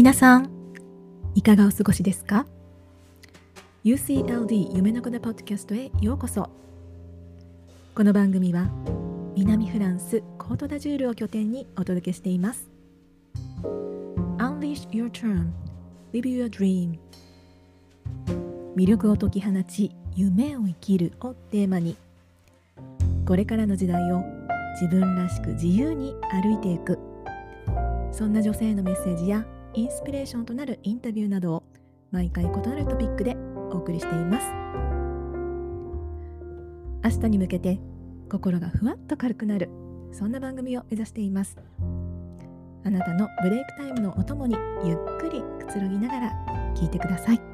皆さんいかがお過ごしですか？UCLD 夢の子のポッドキャストへようこそ。この番組は南フランスコートダジュールを拠点にお届けしています。Unleash your term Live your dream. 魅力を解き放ち夢を生きるをテーマにこれからの時代を自分らしく自由に歩いていく。そんな女性のメッセージやインスピレーションとなるインタビューなどを毎回異なるトピックでお送りしています。明日に向けて心がふわっと軽くなるそんな番組を目指しています。あなたのブレイクタイムのお供にゆっくりくつろぎながら聞いてください。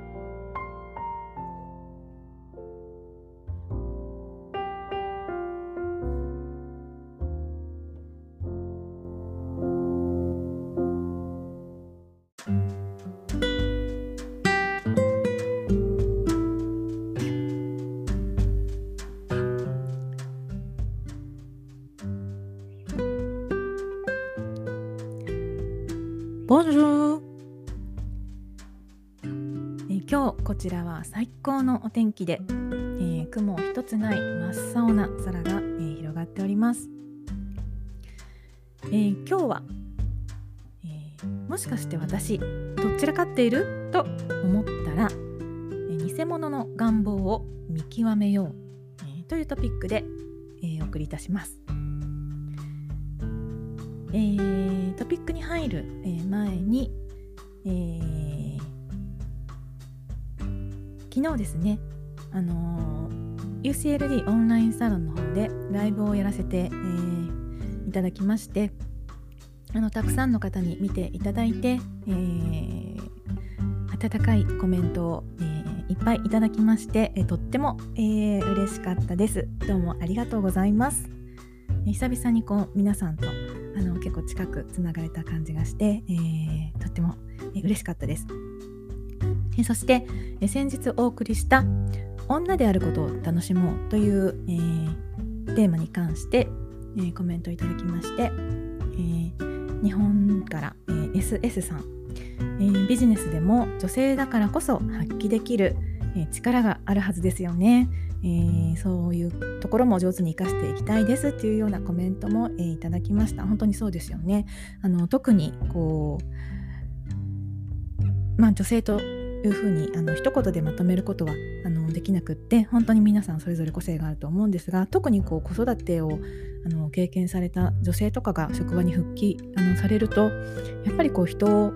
ボンジューえ今日こちらは最高のお天気で、えー、雲一つない真っ青な空が、えー、広がっております、えー、今日は、えもしかして私どちらかっている？と思ったら、え偽物の願望を見極めよう、えというトピックで、えお送りいたします。えー、トピックに入る、前に、えー、昨日ですね、あの UCLD オンラインサロンの方でライブをやらせて、えいただきましてあのたくさんの方に見ていただいて、え温かいコメントを、えいっぱいいただきまして、えとっても、えー、嬉しかったです。どうもありがとうございます。久々にこう皆さんとあの結構近くつながれた感じがして、えー、とっても、えー、嬉しかったです。えそして、え先日お送りした「女であることを楽しもう」という、え、テーマに関して、え、コメントいただきまして、え、日本から、え、SS さん、え、ビジネスでも女性だからこそ発揮できる、え、力があるはずですよね。えー、そういうところも上手に生かしていきたいですっていうようなコメントも、えー、いただきました。本当にそうですよね。あの特にこうまあ女性というふうにあの一言でまとめることはあのできなくって本当に皆さんそれぞれ個性があると思うんですが特にこう子育てをあの経験された女性とかが職場に復帰あのされるとやっぱりこう人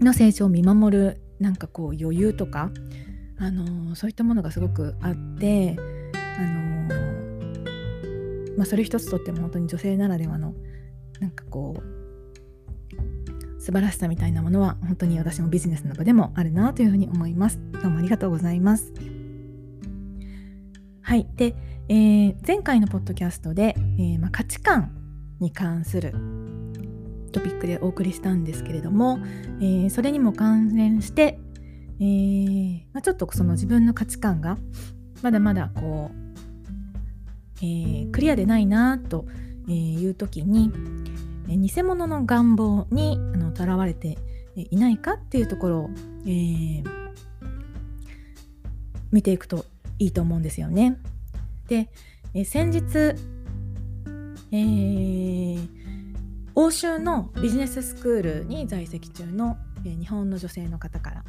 の成長を見守るなんかこう余裕とかあのそういったものがすごくあってあの、まあ、それ一つとっても本当に女性ならではのなんかこう素晴らしさみたいなものは本当に私もビジネスの場でもあるなというふうに思います。どうもありがとうございます。はい。で、えー、前回のポッドキャストで、えー、まあ、価値観に関するトピックでお送りしたんですけれども、えー、それにも関連してえー、まあ、ちょっとその自分の価値観がまだまだこう、えー、クリアでないなという時に、偽物の願望にとらわれていないかっていうところを、えー、見ていくといいと思うんですよね。で、え先日、えー、欧州のビジネススクールに在籍中の、え日本の女性の方から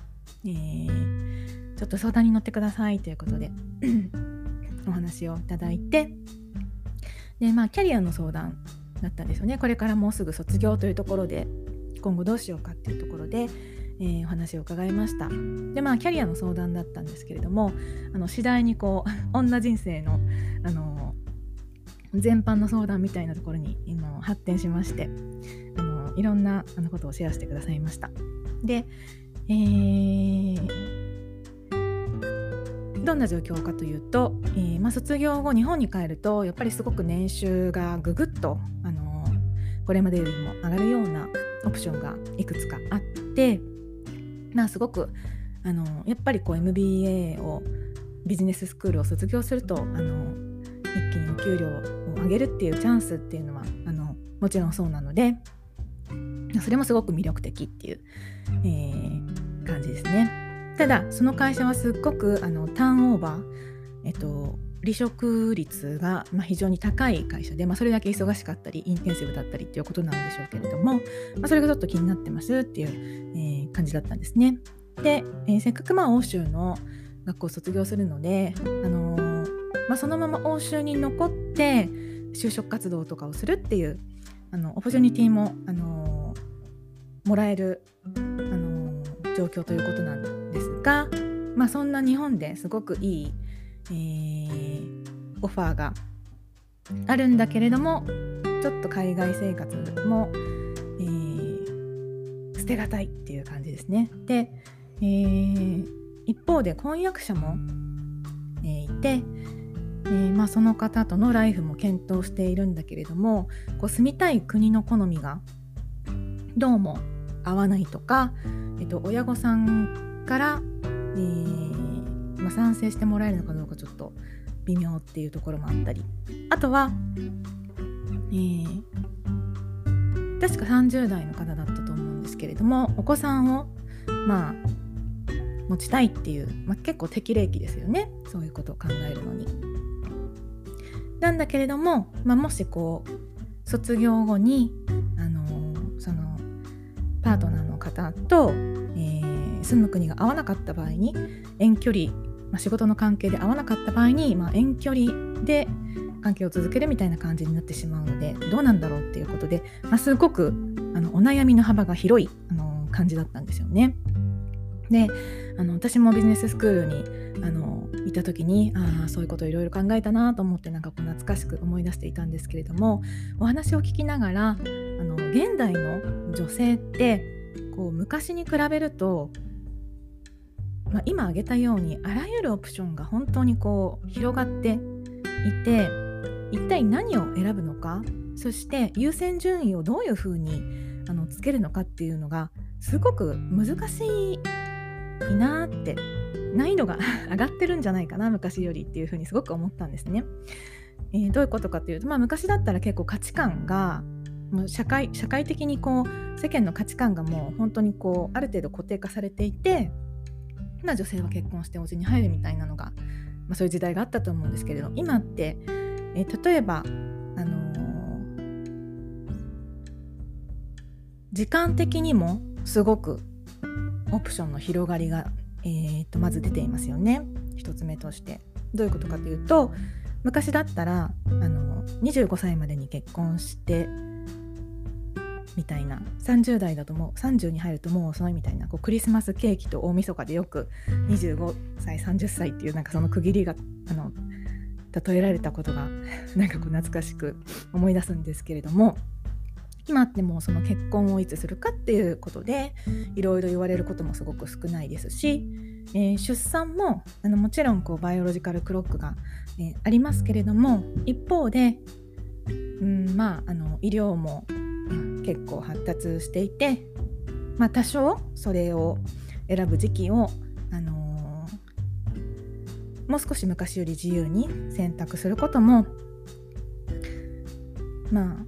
えー、ちょっと相談に乗ってくださいということで お話をいただいてでまあキャリアの相談だったんですよね。これからもうすぐ卒業というところで今後どうしようかっていうところで、えー、お話を伺いました。でまあキャリアの相談だったんですけれどもあの次第にこう 女人生のあの全般の相談みたいなところに今発展しましてあのいろんなあのことをシェアしてくださいました。でえー、どんな状況かというと、えー、まあ、卒業後日本に帰るとやっぱりすごく年収がぐぐっと、あのー、これまでよりも上がるようなオプションがいくつかあって、まあ、すごく、あのー、やっぱりこう MBA をビジネススクールを卒業すると、あの一気にお給料を上げるっていうチャンスっていうのはあのもちろんそうなのでそれもすごく魅力的っていう、えー、感じですね。ただその会社はすっごくあのターンオーバー、えっと、離職率が、まあ、非常に高い会社で、まあ、それだけ忙しかったりインテンシブだったりっていうことなんでしょうけれども、まあ、それがちょっと気になってますっていう、えー、感じだったんですね。で、えー、せっかくまあ欧州の学校を卒業するので、あのー、まあ、そのまま欧州に残って就職活動とかをするっていうあのオポチュニティも、あのー、もらえる、あの、状況ということなんですが、まあ、そんな日本ですごくいい、えー、オファーがあるんだけれどもちょっと海外生活も、えー、捨てがたいっていう感じですね。で、えー、一方で婚約者も、えー、いて、えー、まあ、その方とのライフも検討しているんだけれどもこう住みたい国の好みがどうも合わないとか、えっと、親御さんから、えー、まあ、賛成してもらえるのかどうかちょっと微妙っていうところもあったりあとは、えー、確か30代の方だったと思うんですけれどもお子さんをまあ持ちたいっていう、まあ、結構適齢期ですよねそういうことを考えるのに。なんだけれども、まあ、もしこう卒業後に、パートナーの方と、えー、住む国が合わなかった場合に遠距離、まあ、仕事の関係で合わなかった場合に、まあ、遠距離で関係を続けるみたいな感じになってしまうのでどうなんだろうっていうことで、まあ、すごくあのお悩みの幅が広い、あの、感じだったんですよね。であの私もビジネススクールにあのいた時にああそういうことをいろいろ考えたなと思ってなんかこう懐かしく思い出していたんですけれどもお話を聞きながらあの現代の女性ってこう昔に比べると、まあ、今挙げたようにあらゆるオプションが本当にこう広がっていて一体何を選ぶのかそして優先順位をどういうふうにあのつけるのかっていうのがすごく難しいなって難易度が 上がってるんじゃないかな昔よりっていうふうにすごく思ったんですね。えー、どういうことかというと、まあ、昔だったら結構価値観がもう社会社会的にこう世間の価値観がもう本当にこうある程度固定化されていて、まあ、女性は結婚してお家に入るみたいなのが、まあ、そういう時代があったと思うんですけれど今って、えー、例えば、あのー、時間的にもすごくオプションの広がりが、えー、とまず出ていますよね。1つ目として。どういうことかというと昔だったらあの25歳までに結婚してみたいな。30代だともう30に入るともう遅いみたいな。こうクリスマスケーキと大晦日でよく25歳30歳っていうなんかその区切りがあの例えられたことが なんかこう懐かしく思い出すんですけれども今ってもうその結婚をいつするかっていうことでいろいろ言われることもすごく少ないですし、えー、出産もあのもちろんこうバイオロジカルクロックが、えー、ありますけれども一方で、うん、まああの医療も結構発達していて、まあ、多少それを選ぶ時期を、あのー、もう少し昔より自由に選択することもま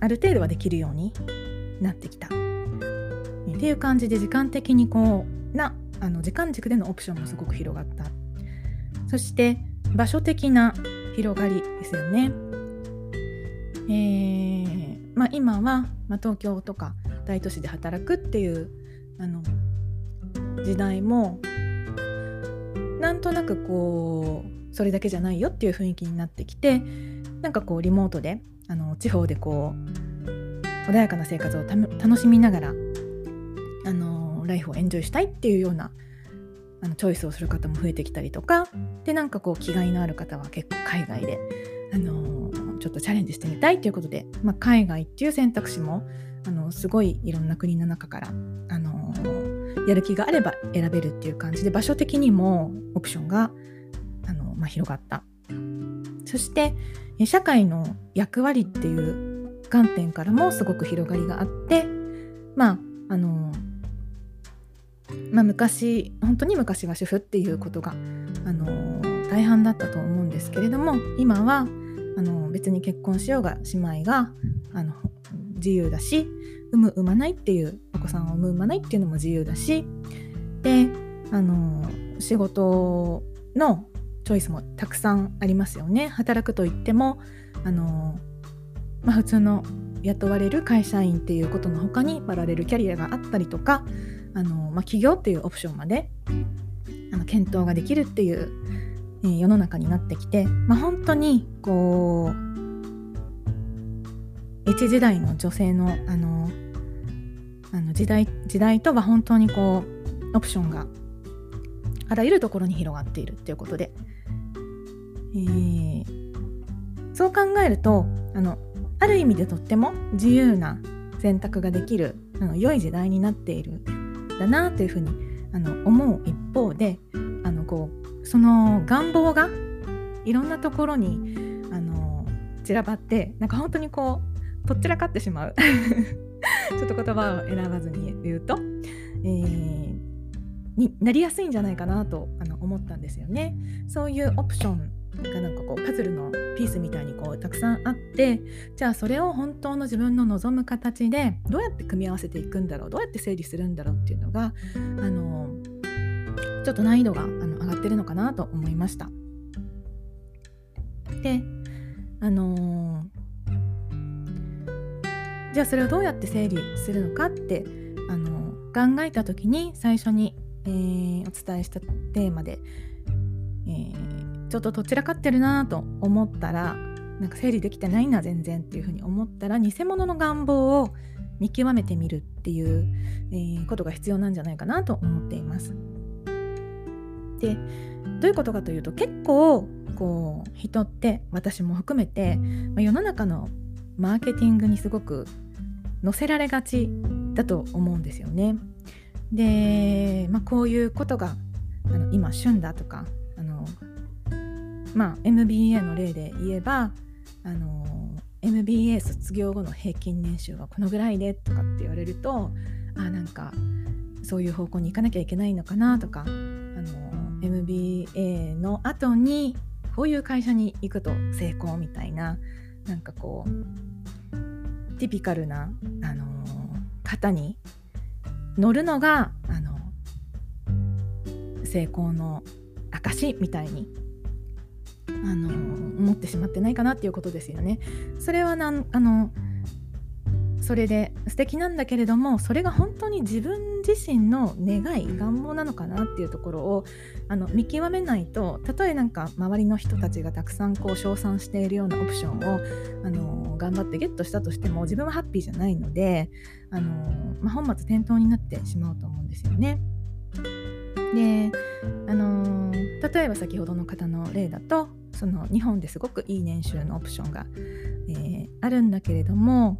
あある程度はできるようになってきた。っていう感じで時間的にこうなあの時間軸でのオプションもすごく広がった。そして場所的な広がりですよね。えーまあ、今は、まあ、東京とか大都市で働くっていうあの時代もなんとなくこうそれだけじゃないよっていう雰囲気になってきてなんかこうリモートであの地方でこう穏やかな生活を楽しみながらあのライフをエンジョイしたいっていうようなあのチョイスをする方も増えてきたりとかでなんかこう気概のある方は結構海外で、あのちょっとチャレンジしてみたいということで、まあ、海外っていう選択肢もあのすごいいろんな国の中から、あのやる気があれば選べるっていう感じで場所的にもオプションがあの、まあ、広がった。そして社会の役割っていう観点からもすごく広がりがあってまああのまあ、昔本当に昔は主婦っていうことが、あの大半だったと思うんですけれども今はあの別に結婚しようが姉妹があの自由だし産む産まないっていうお子さんを産む産まないっていうのも自由だしであの仕事のチョイスもたくさんありますよね。働くといってもあの、まあ、普通の雇われる会社員っていうことの他にパラレルキャリアがあったりとかあの、まあ、起業っていうオプションまであの検討ができるっていう、え、世の中になってきて、まあ、本当にこう一時代の女性のあのあの時代時代とは本当にこうオプションがあらゆるところに広がっているっていうことで、えー、そう考えるとあのある意味でとっても自由な選択ができるあの良い時代になっているだなというふうにあの思う一方でその願望がいろんなところにあの散らばってなんか本当にこうとっちらかってしまう ちょっと言葉を選ばずに言うと、えー、になりやすいんじゃないかなとあの思ったんですよね。そういうオプションがなんかこうパズルのピースみたいにこうたくさんあってじゃあそれを本当の自分の望む形でどうやって組み合わせていくんだろうどうやって整理するんだろうっていうのがあのちょっと難易度があのがってるのかなと思いました。であのー、じゃあそれをどうやって整理するのかってあの考えた時に最初に、えー、お伝えしたテーマで、えー、ちょっとどちらかってるなと思ったらなんか整理できてないな全然っていうふうに思ったら偽物の願望を見極めてみるっていう、え、ことが必要なんじゃないかなと思っています。でどういうことかというと結構こう人って私も含めて、ま、世の中のマーケティングにすごく載せられがちだと思うんですよね。で、まあ、こういうことがあの今旬だとかあの、まあ、MBA の例で言えばあの MBA 卒業後の平均年収はこのぐらいでとかって言われるとあなんかそういう方向に行かなきゃいけないのかなとか MBA の後にこういう会社に行くと成功みたいななんかこうティピカルな、あの方に乗るのが、あの成功の証みたいに、あの思ってしまってないかなっていうことですよね。それはなんあのそれで素敵なんだけれどもそれが本当に自分自身の願い願望なのかなっていうところをあの見極めないとたとえなんか周りの人たちがたくさんこう称賛しているようなオプションをあの頑張ってゲットしたとしても自分はハッピーじゃないのであの、まあ、本末転倒になってしまうと思うんですよね。であの例えば先ほどの方の例だとその日本ですごくいい年収のオプションが、えー、あるんだけれども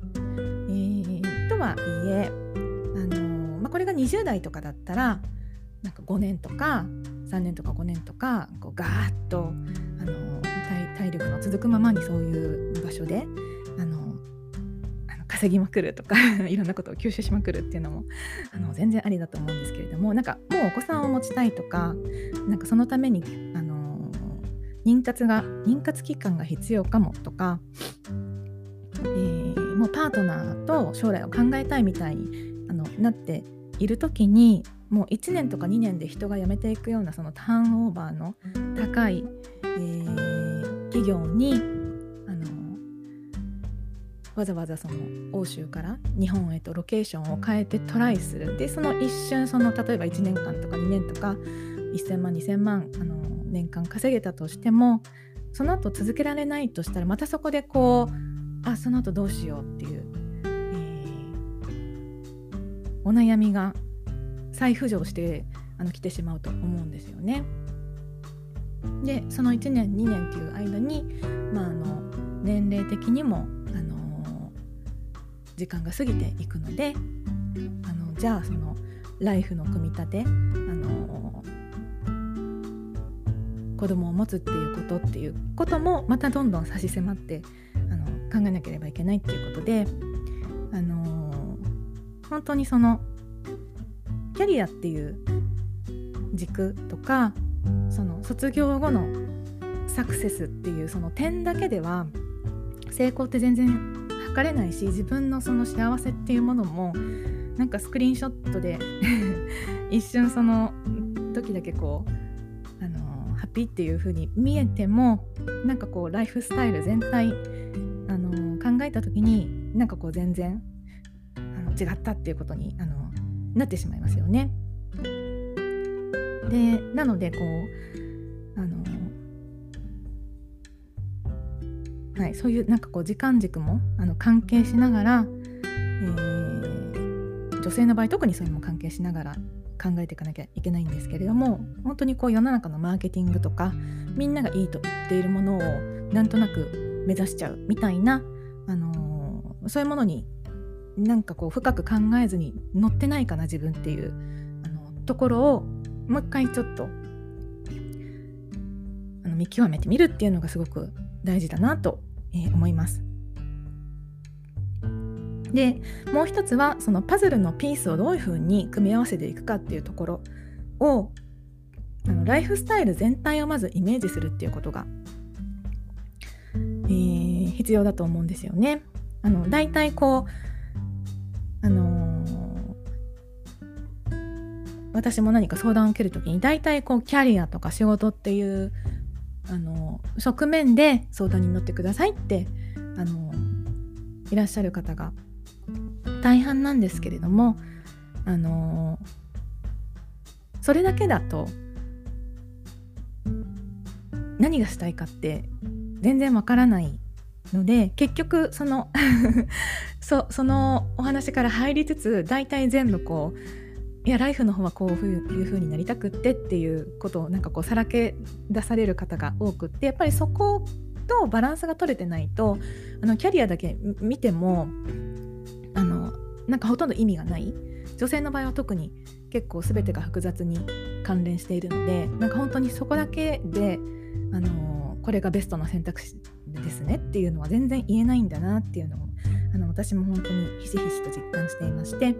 えー、とはいえ、これが20代とかだったらなんか5年とか3年とか5年とかこうガーッと、あの体力の続くままにそういう場所で、あの稼ぎまくるとか いろんなことを吸収しまくるっていうのもあの全然ありだと思うんですけれどもなんかもうお子さんを持ちたいとかなんかそのために、あの妊活が妊活期間が必要かもとか、えーもうパートナーと将来を考えたいみたいにあのなっている時にもう1年とか2年で人が辞めていくようなそのターンオーバーの高い、えー、企業にあのわざわざその欧州から日本へとロケーションを変えてトライする。でその一瞬その例えば1年間とか2年とか1000万2000万あの年間稼げたとしてもその後続けられないとしたらまたそこでこうあその後どうしようっていう、お悩みが再浮上してあの来てしまうと思うんですよね。でその1年2年っていう間に、まあ、あの年齢的にも、あの時間が過ぎていくのであのじゃあそのライフの組み立て、あの子供を持つっていうことっていうこともまたどんどん差し迫ってあの考えなければいけないっていうことで、あの、本当にそのキャリアっていう軸とかその卒業後のサクセスっていうその点だけでは成功って全然測れないし自分のその幸せっていうものもなんかスクリーンショットで 一瞬その時だけこうあのハッピーっていう風に見えてもなんかこうライフスタイル全体あの考えた時になんかこう全然違ったっていうことにあのなってしまいますよね。でなのでこうあのはい、そういうなんかこう時間軸もあの関係しながら、えー、女性の場合特にそういうのも関係しながら考えていかなきゃいけないんですけれども本当にこう世の中のマーケティングとかみんながいいと言っているものをなんとなく目指しちゃうみたいな、あのー、そういうものになんかこう深く考えずに乗ってないかな自分っていうあのところをもう一回ちょっとあの見極めてみるっていうのがすごく大事だなと、えー、思います。でもう一つはそのパズルのピースをどういうふうに組み合わせていくかっていうところをあのライフスタイル全体をまずイメージするっていうことが、えー、必要だと思うんですよね。あの大体こう、あのー、私も何か相談を受ける時に大体こうキャリアとか仕事っていうあの側面で相談に乗ってくださいってあのいらっしゃる方が大半なんですけれどもあのそれだけだと何がしたいかって全然わからないので結局その そそのお話から入りつつ大体全部こういやライフの方はこういう風になりたくってっていうことをなんかこうさらけ出される方が多くってやっぱりそことバランスが取れてないとあのキャリアだけ見てもあのなんかほとんど意味がない。女性の場合は特に結構全てが複雑に関連しているのでなんか本当にそこだけであのこれがベストな選択肢ですねっていうのは全然言えないんだなっていうのをあの私も本当にひしひしと実感していまして。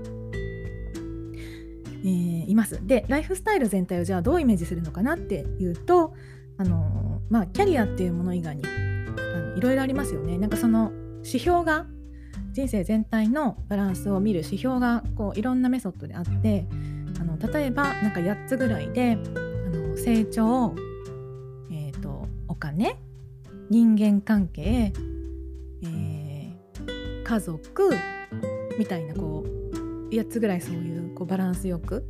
えー、います。でライフスタイル全体をじゃあどうイメージするのかなっていうとあのまあキャリアっていうもの以外にあのいろいろありますよね。なんかその指標が人生全体のバランスを見る指標がこういろんなメソッドであってあの例えばなんか8つぐらいであの成長、えーと、お金人間関係、えー、家族みたいなこう8つぐらいそういうこうバランスよく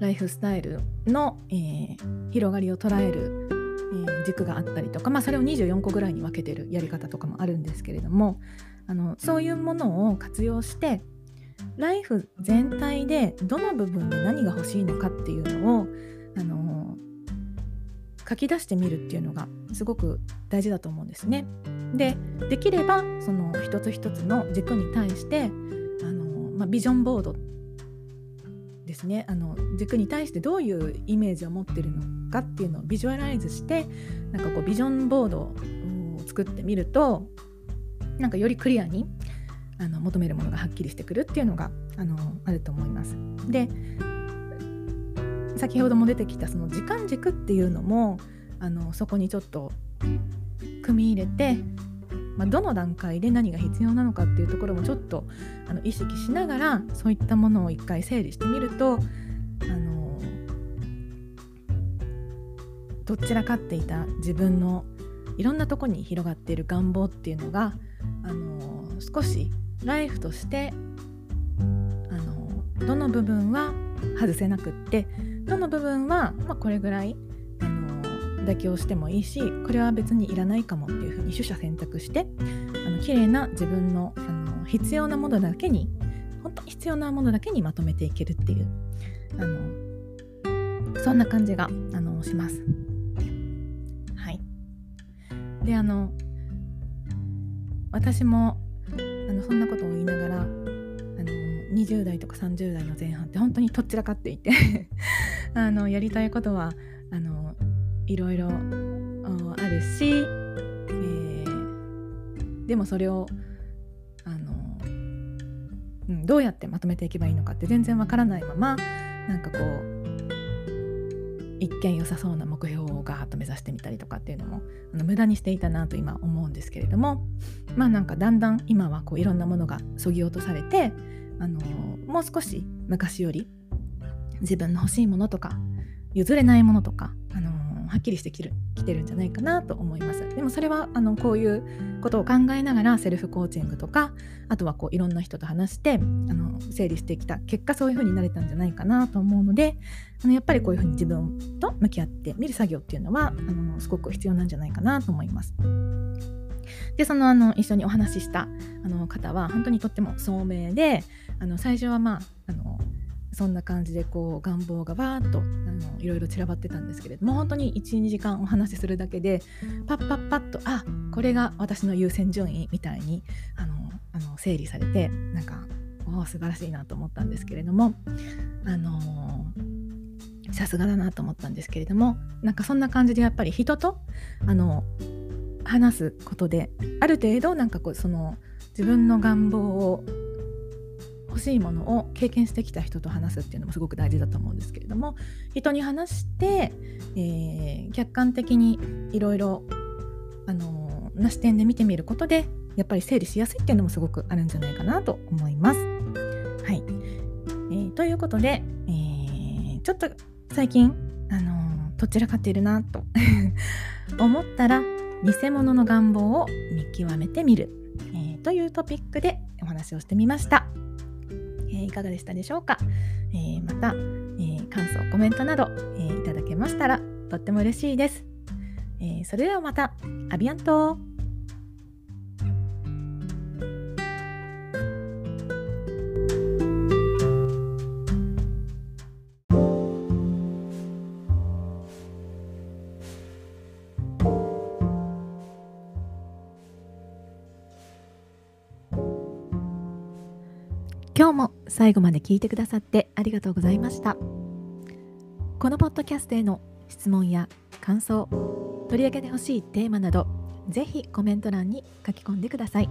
ライフスタイルの、えー、広がりを捉える、えー、軸があったりとか、まあ、それを24個ぐらいに分けてるやり方とかもあるんですけれどもあのそういうものを活用してライフ全体でどの部分で何が欲しいのかっていうのをあの書き出してみるっていうのがすごく大事だと思うんですね。でできればその一つ一つの軸に対してあの、まあ、ビジョンボードですねあの軸に対してどういうイメージを持ってるのかっていうのをビジュアライズしてなんかこうビジョンボードを作ってみるとなんかよりクリアにあの求めるものがはっきりしてくるっていうのがあのあると思います。で先ほども出てきたその時間軸っていうのもあのそこにちょっと組み入れて、まあ、どの段階で何が必要なのかっていうところもちょっとあの意識しながらそういったものを一回整理してみるとあのどちらかっていた自分のいろんなとこに広がっている願望っていうのがあの少しライフとしてあのどの部分は外せなくってどの部分は、まあ、これぐらいあの妥協してもいいしこれは別にいらないかもっていうふうに取捨選択してあの綺麗な自分のあの必要なものだけに本当に必要なものだけにまとめていけるっていうあのそんな感じがあのします。はい、であの私もあのそんなことを言いながらあの20代とか30代の前半って本当にとっちらかっていてあのやりたいことはあのいろいろあるし、えー、でもそれをあの、うん、どうやってまとめていけばいいのかって全然わからないままなんかこう一見良さそうな目標をガーッと目指してみたりとかっていうのもあの無駄にしていたなと今思うんですけれどもまあなんかだんだん今はこういろんなものがそぎ落とされてあのもう少し昔より自分の欲しいものとか譲れないものとか、あのはっきりしてきるきてるんじゃないかなと思いますでもそれはあのこういうことを考えながらセルフコーチングとかあとはこういろんな人と話してあの整理してきた結果そういう風になれたんじゃないかなと思うのであのやっぱりこういう風に自分と向き合ってみる作業っていうのはあのすごく必要なんじゃないかなと思います。でそのあの一緒にお話ししたあの方は本当にとっても聡明であの最初はまああのそんな感じでこう願望がわーっとあのいろいろ散らばってたんですけれども本当に12時間お話しするだけでパッパッパッとあこれが私の優先順位みたいにあのあの整理されてなんかお素晴らしいなと思ったんですけれどもあのさすがだなと思ったんですけれどもなんかそんな感じでやっぱり人とあの話すことである程度なんかこうその自分の願望を欲しいものを経験してきた人と話すっていうのもすごく大事だと思うんですけれども人に話して、えー、客観的にいろいろな視点で見てみることでやっぱり整理しやすいっていうのもすごくあるんじゃないかなと思います。はい、えー、ということで、えー、ちょっと最近、あの、どちらかっているなと 思ったら偽物の願望を見極めてみる、えー、というトピックでお話をしてみました。いかがでしたでしょうか、えまた、え感想コメントなど、えいただけましたらとっても嬉しいです、えそれではまた。アビアント。今日も最後まで聞いてくださってありがとうございました。このポッドキャストへの質問や感想取り上げてほしいテーマなどぜひコメント欄に書き込んでください。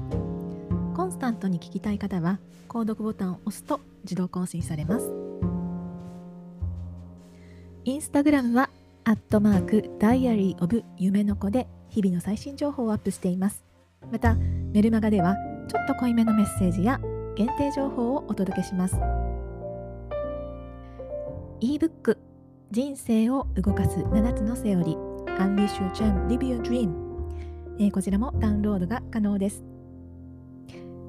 コンスタントに聞きたい方は購読ボタンを押すと自動更新されます。インスタグラムはアットマークダイアリーオブ夢の子で日々の最新情報をアップしています。またメルマガではちょっと濃いめのメッセージや限定情報をお届けします。ebook 人生を動かす7つのセオリー Unleash Your Charm Live Your Dream、えー、こちらもダウンロードが可能です。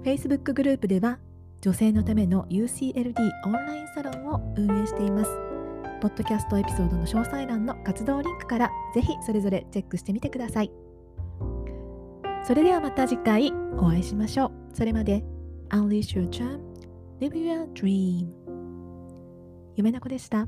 Facebook グループでは女性のための UCLD オンラインサロンを運営しています。ポッドキャストエピソードの詳細欄の活動リンクからぜひそれぞれチェックしてみてください。それではまた次回お会いしましょう。それまで。Unleash your charm, live your dream 夢の子でした。